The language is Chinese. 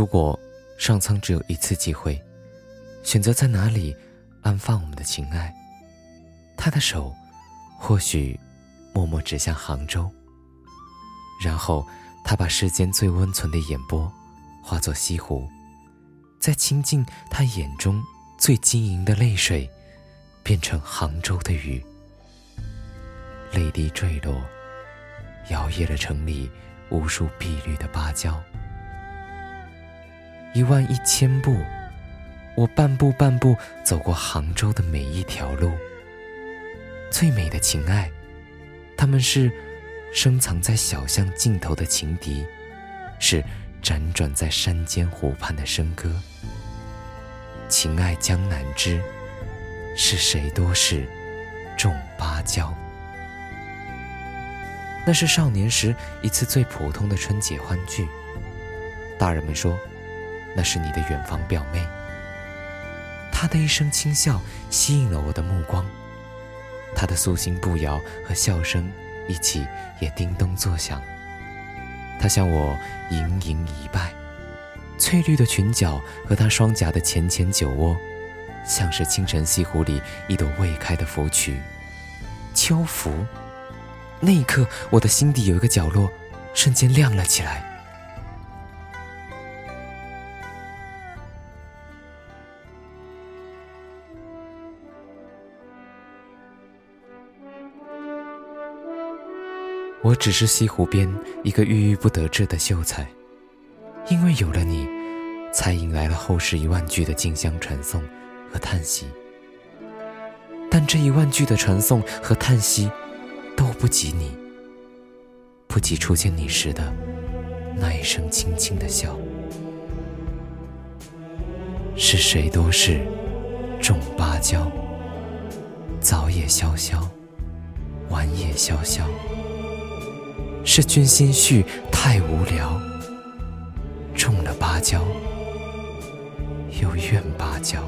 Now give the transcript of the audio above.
如果上苍只有一次机会，选择在哪里安放我们的情爱，他的手或许默默指向杭州。然后他把世间最温存的眼波化作西湖，再倾尽他眼中最晶莹的泪水，变成杭州的雨，泪滴坠落，摇曳了城里无数碧绿的芭蕉。一万一千步，我半步半步走过杭州的每一条路。最美的情爱，他们是深藏在小巷尽头的情敌，是辗转在山间湖畔的笙歌。情爱江南知，是谁多事，种芭蕉。那是少年时一次最普通的春节欢聚，大人们说。那是你的远房表妹。她的一声轻笑吸引了我的目光，她的素心步摇和笑声一起也叮咚作响。她向我盈盈一拜，翠绿的裙角和她双颊的浅浅酒窝，像是清晨西湖里一朵未开的芙蕖。秋芙，那一刻，我的心底有一个角落瞬间亮了起来。我只是西湖边一个郁郁不得志的秀才，因为有了你，才引来了后世一万句的竞相传颂和叹息。但这一万句的传颂和叹息，都不及你，不及初见你时的那一声轻轻的笑。是谁多事，种芭蕉，早也萧萧，晚也萧萧。是君心绪太无聊，种了芭蕉，又怨芭蕉。